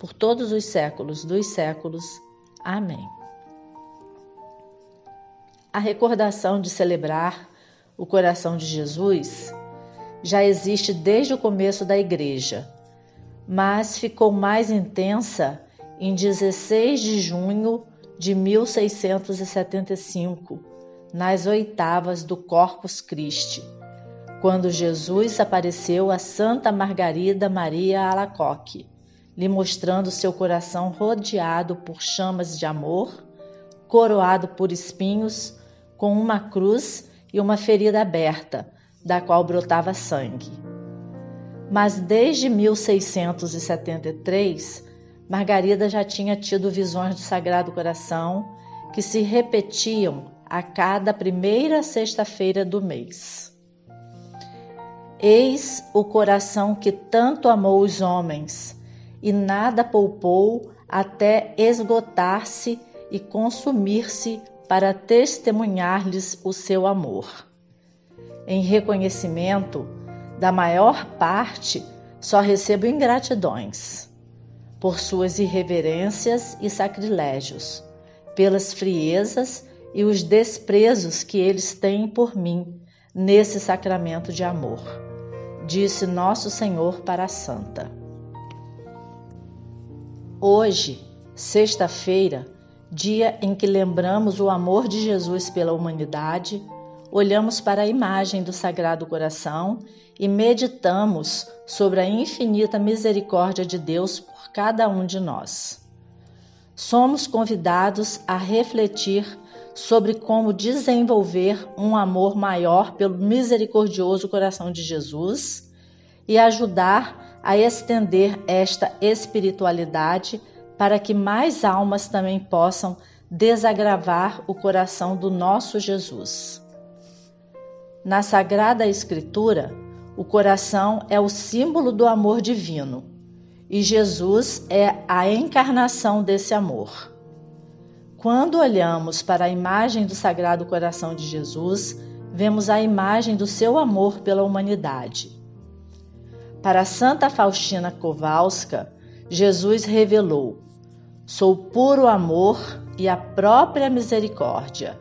por todos os séculos dos séculos. Amém. A recordação de celebrar o coração de Jesus já existe desde o começo da Igreja, mas ficou mais intensa em 16 de junho de 1675, nas oitavas do Corpus Christi, quando Jesus apareceu a Santa Margarida Maria Alacoque lhe mostrando seu coração rodeado por chamas de amor, coroado por espinhos, com uma cruz e uma ferida aberta, da qual brotava sangue. Mas desde 1673, Margarida já tinha tido visões do Sagrado Coração que se repetiam a cada primeira sexta-feira do mês. Eis o coração que tanto amou os homens e nada poupou até esgotar-se e consumir-se para testemunhar-lhes o seu amor. Em reconhecimento, da maior parte, só recebo ingratidões por suas irreverências e sacrilégios, pelas friezas e os desprezos que eles têm por mim nesse sacramento de amor, disse Nosso Senhor para a Santa. Hoje, sexta-feira, dia em que lembramos o amor de Jesus pela humanidade, olhamos para a imagem do Sagrado Coração e meditamos sobre a infinita misericórdia de Deus por cada um de nós. Somos convidados a refletir sobre como desenvolver um amor maior pelo misericordioso coração de Jesus e ajudar a estender esta espiritualidade para que mais almas também possam desagravar o coração do nosso Jesus. Na Sagrada Escritura, o coração é o símbolo do amor divino e Jesus é a encarnação desse amor. Quando olhamos para a imagem do Sagrado Coração de Jesus, vemos a imagem do seu amor pela humanidade. Para Santa Faustina Kowalska, Jesus revelou: Sou puro amor e a própria misericórdia.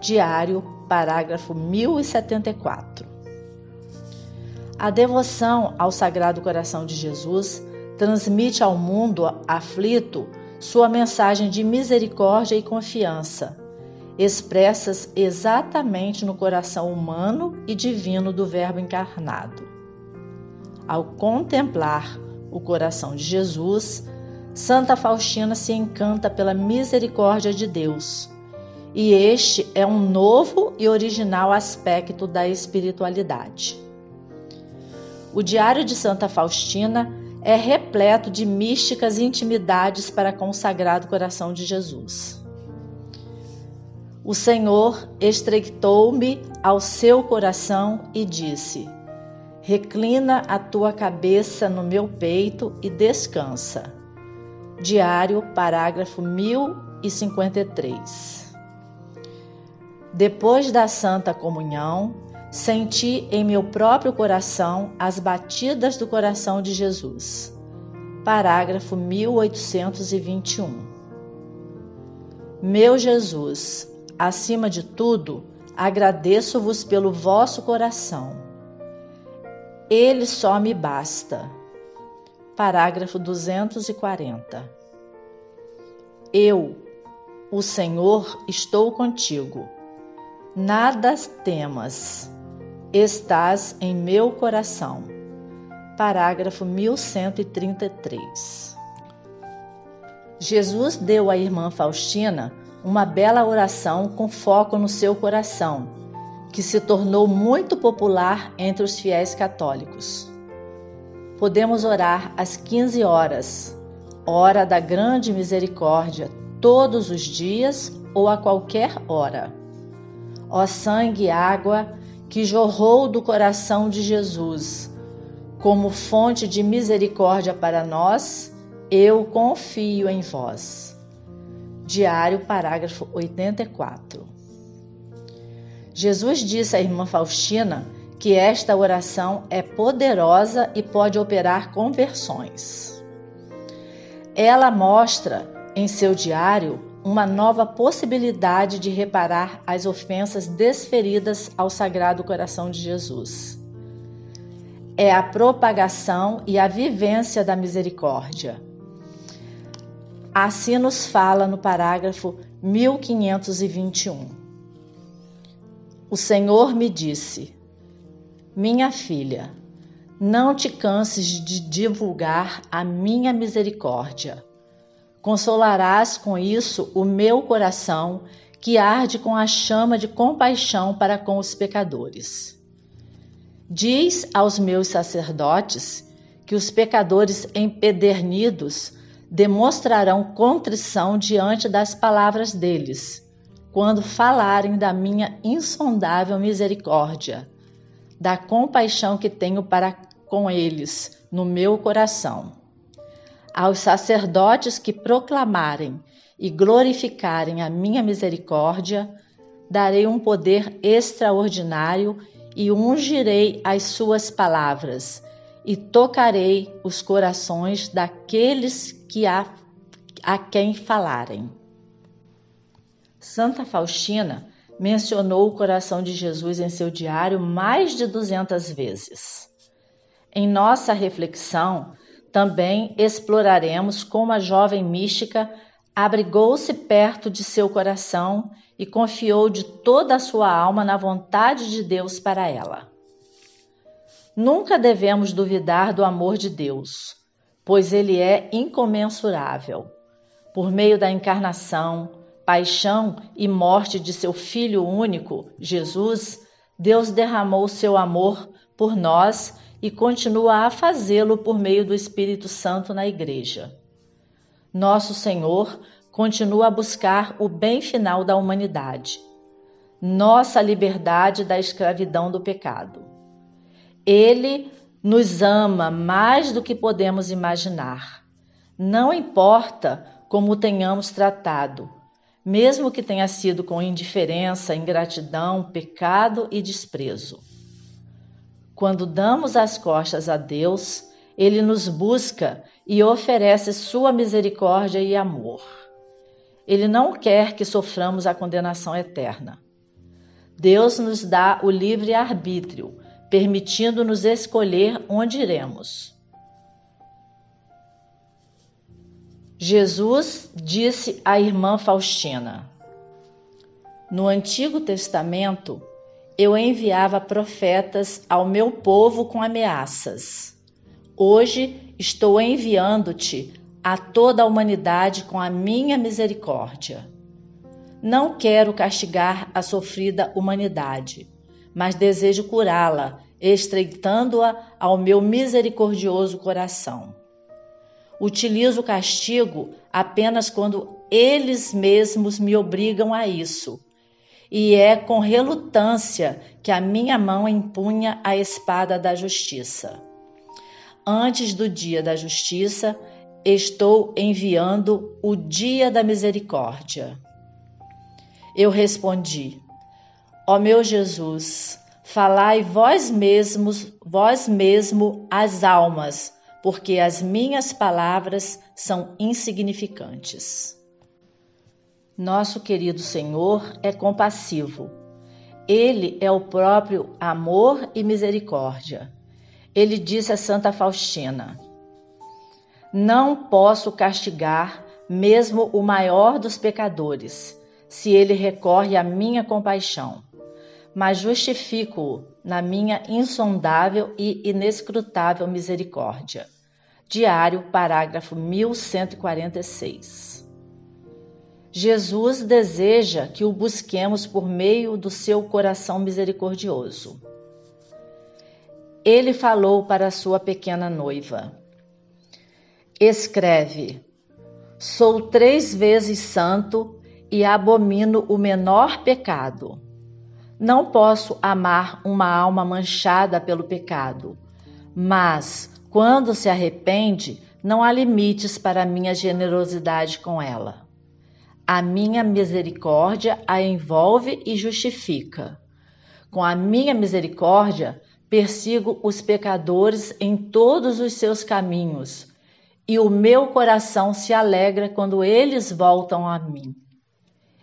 Diário, parágrafo 1074. A devoção ao Sagrado Coração de Jesus transmite ao mundo aflito sua mensagem de misericórdia e confiança, expressas exatamente no coração humano e divino do Verbo encarnado. Ao contemplar o coração de Jesus, Santa Faustina se encanta pela misericórdia de Deus. E este é um novo e original aspecto da espiritualidade. O Diário de Santa Faustina é repleto de místicas intimidades para com o Sagrado Coração de Jesus. O Senhor estreitou-me ao seu coração e disse: Reclina a tua cabeça no meu peito e descansa. Diário, parágrafo 1053. Depois da Santa Comunhão, senti em meu próprio coração as batidas do coração de Jesus. Parágrafo 1821. Meu Jesus, acima de tudo, agradeço-vos pelo vosso coração ele só me basta. Parágrafo 240. Eu, o Senhor, estou contigo. Nada temas, estás em meu coração. Parágrafo 1133. Jesus deu à irmã Faustina uma bela oração com foco no seu coração, que se tornou muito popular entre os fiéis católicos. Podemos orar às 15 horas, hora da grande misericórdia, todos os dias ou a qualquer hora. Ó sangue e água que jorrou do coração de Jesus, como fonte de misericórdia para nós, eu confio em vós. Diário, parágrafo 84. Jesus disse à irmã Faustina que esta oração é poderosa e pode operar conversões. Ela mostra em seu diário uma nova possibilidade de reparar as ofensas desferidas ao Sagrado Coração de Jesus. É a propagação e a vivência da misericórdia Assim nos fala no parágrafo 1521. O Senhor me disse: Minha filha, não te canses de divulgar a minha misericórdia. Consolarás com isso o meu coração, que arde com a chama de compaixão para com os pecadores. Diz aos meus sacerdotes que os pecadores empedernidos demonstrarão contrição diante das palavras deles, quando falarem da minha insondável misericórdia, da compaixão que tenho para com eles no meu coração. Aos sacerdotes que proclamarem e glorificarem a minha misericórdia, darei um poder extraordinário e ungirei as suas palavras e tocarei os corações daqueles que a, a quem falarem. Santa Faustina mencionou o coração de Jesus em seu diário mais de 200 vezes. Em nossa reflexão, também exploraremos como a jovem mística abrigou-se perto de seu coração e confiou de toda a sua alma na vontade de Deus para ela. Nunca devemos duvidar do amor de Deus, pois ele é incomensurável. Por meio da encarnação, paixão e morte de seu Filho único, Jesus, Deus derramou seu amor por nós e continua a fazê-lo por meio do Espírito Santo na Igreja. Nosso Senhor continua a buscar o bem final da humanidade, nossa liberdade da escravidão do pecado. Ele nos ama mais do que podemos imaginar. Não importa como o tenhamos tratado, mesmo que tenha sido com indiferença, ingratidão, pecado e desprezo. Quando damos as costas a Deus, Ele nos busca e oferece sua misericórdia e amor. Ele não quer que soframos a condenação eterna. Deus nos dá o livre arbítrio permitindo-nos escolher onde iremos. Jesus disse à irmã Faustina: No Antigo Testamento, eu enviava profetas ao meu povo com ameaças. Hoje estou enviando-te a toda a humanidade com a minha misericórdia. Não quero castigar a sofrida humanidade mas desejo curá-la, estreitando-a ao meu misericordioso coração. Utilizo o castigo apenas quando eles mesmos me obrigam a isso, e é com relutância que a minha mão empunha a espada da justiça. Antes do dia da justiça, estou enviando o dia da misericórdia. Eu respondi: Ó meu Jesus, falai vós mesmos, vós mesmo as almas, porque as minhas palavras são insignificantes. Nosso querido Senhor é compassivo. Ele é o próprio amor e misericórdia. Ele disse a Santa Faustina: Não posso castigar mesmo o maior dos pecadores, se ele recorre à minha compaixão. Mas justifico-o na minha insondável e inescrutável misericórdia. Diário, parágrafo 1146. Jesus deseja que o busquemos por meio do seu coração misericordioso. Ele falou para sua pequena noiva: Escreve: Sou três vezes santo e abomino o menor pecado. Não posso amar uma alma manchada pelo pecado, mas, quando se arrepende, não há limites para a minha generosidade com ela. A minha misericórdia a envolve e justifica. Com a minha misericórdia, persigo os pecadores em todos os seus caminhos, e o meu coração se alegra quando eles voltam a mim.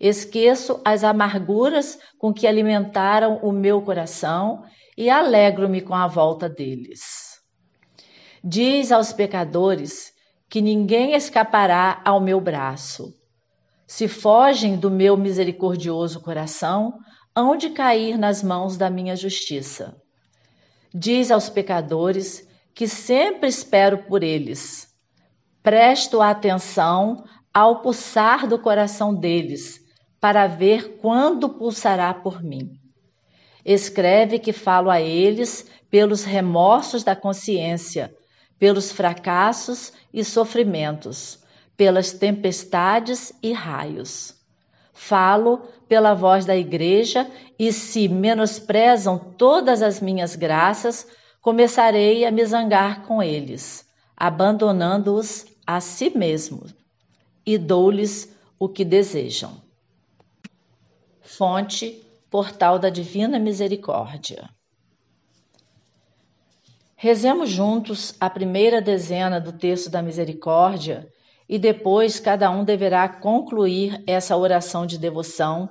Esqueço as amarguras com que alimentaram o meu coração e alegro-me com a volta deles. Diz aos pecadores que ninguém escapará ao meu braço. Se fogem do meu misericordioso coração, hão de cair nas mãos da minha justiça. Diz aos pecadores que sempre espero por eles. Presto atenção ao pulsar do coração deles, para ver quando pulsará por mim. Escreve que falo a eles pelos remorsos da consciência, pelos fracassos e sofrimentos, pelas tempestades e raios. Falo pela voz da igreja e se menosprezam todas as minhas graças, começarei a me zangar com eles, abandonando-os a si mesmo, e dou-lhes o que desejam. Fonte Portal da Divina Misericórdia. Rezemos juntos a primeira dezena do texto da Misericórdia e depois cada um deverá concluir essa oração de devoção,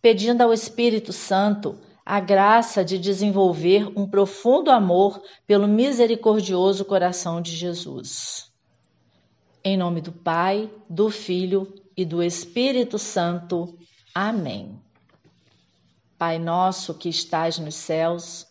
pedindo ao Espírito Santo a graça de desenvolver um profundo amor pelo misericordioso coração de Jesus. Em nome do Pai, do Filho e do Espírito Santo. Amém. Pai nosso que estais nos céus,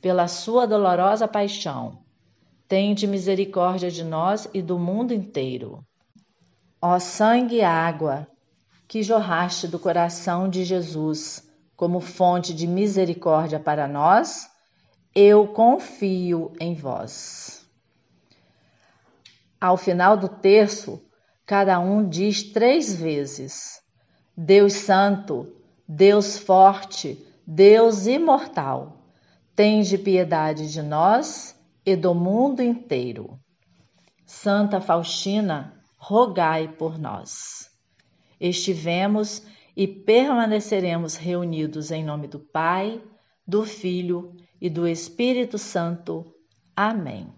pela sua dolorosa paixão. Tende misericórdia de nós e do mundo inteiro. Ó sangue e água, que jorraste do coração de Jesus como fonte de misericórdia para nós, eu confio em vós. Ao final do terço, cada um diz três vezes: Deus Santo, Deus Forte, Deus Imortal Tende piedade de nós e do mundo inteiro. Santa Faustina, rogai por nós. Estivemos e permaneceremos reunidos em nome do Pai, do Filho e do Espírito Santo. Amém.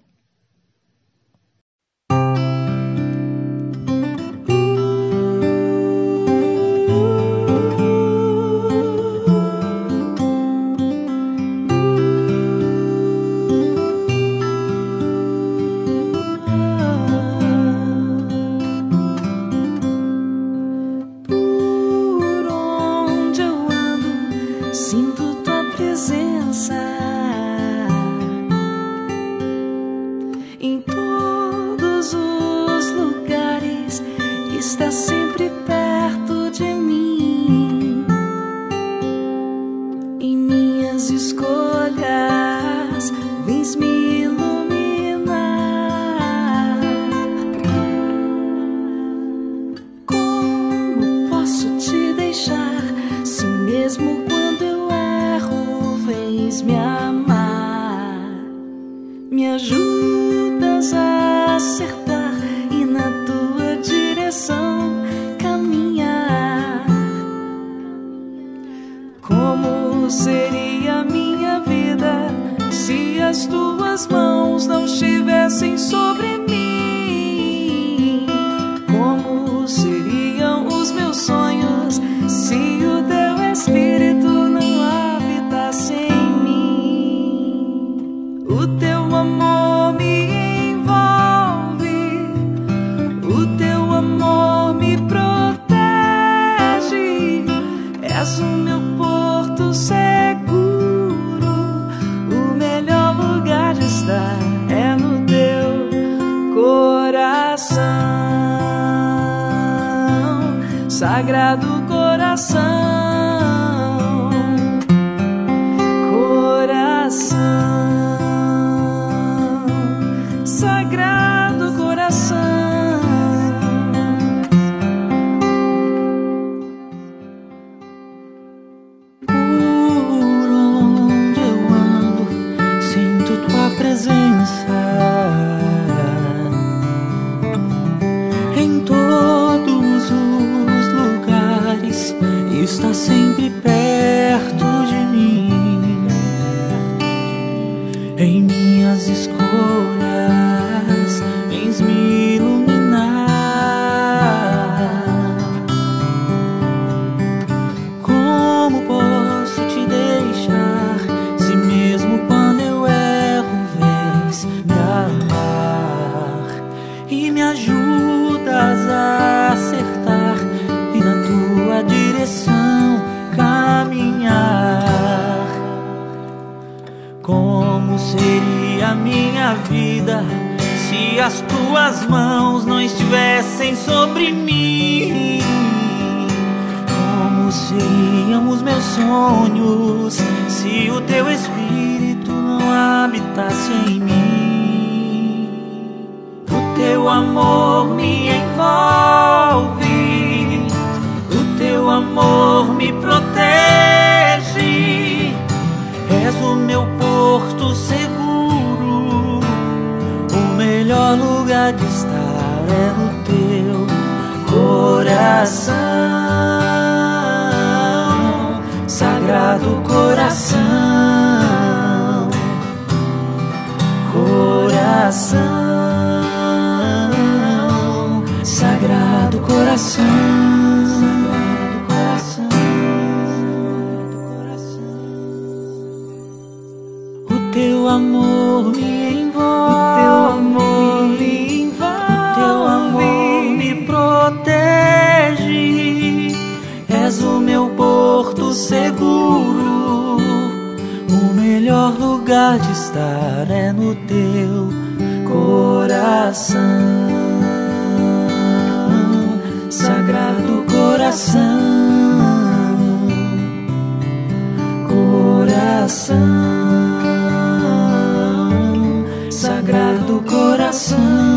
Sagrado presença. As tuas mãos não estivessem sobre mim, como seriam os meus sonhos se o teu espírito não habitasse em mim? teu amor me envolve, o teu amor me protege, és o meu porto seguro, o melhor lugar de estar é no teu coração. Coração. teu amor me envolve, o teu amor me envolve, o teu amor me protege. És o meu porto seguro, o melhor lugar de estar é no teu coração, coração, coração, sagrado coração.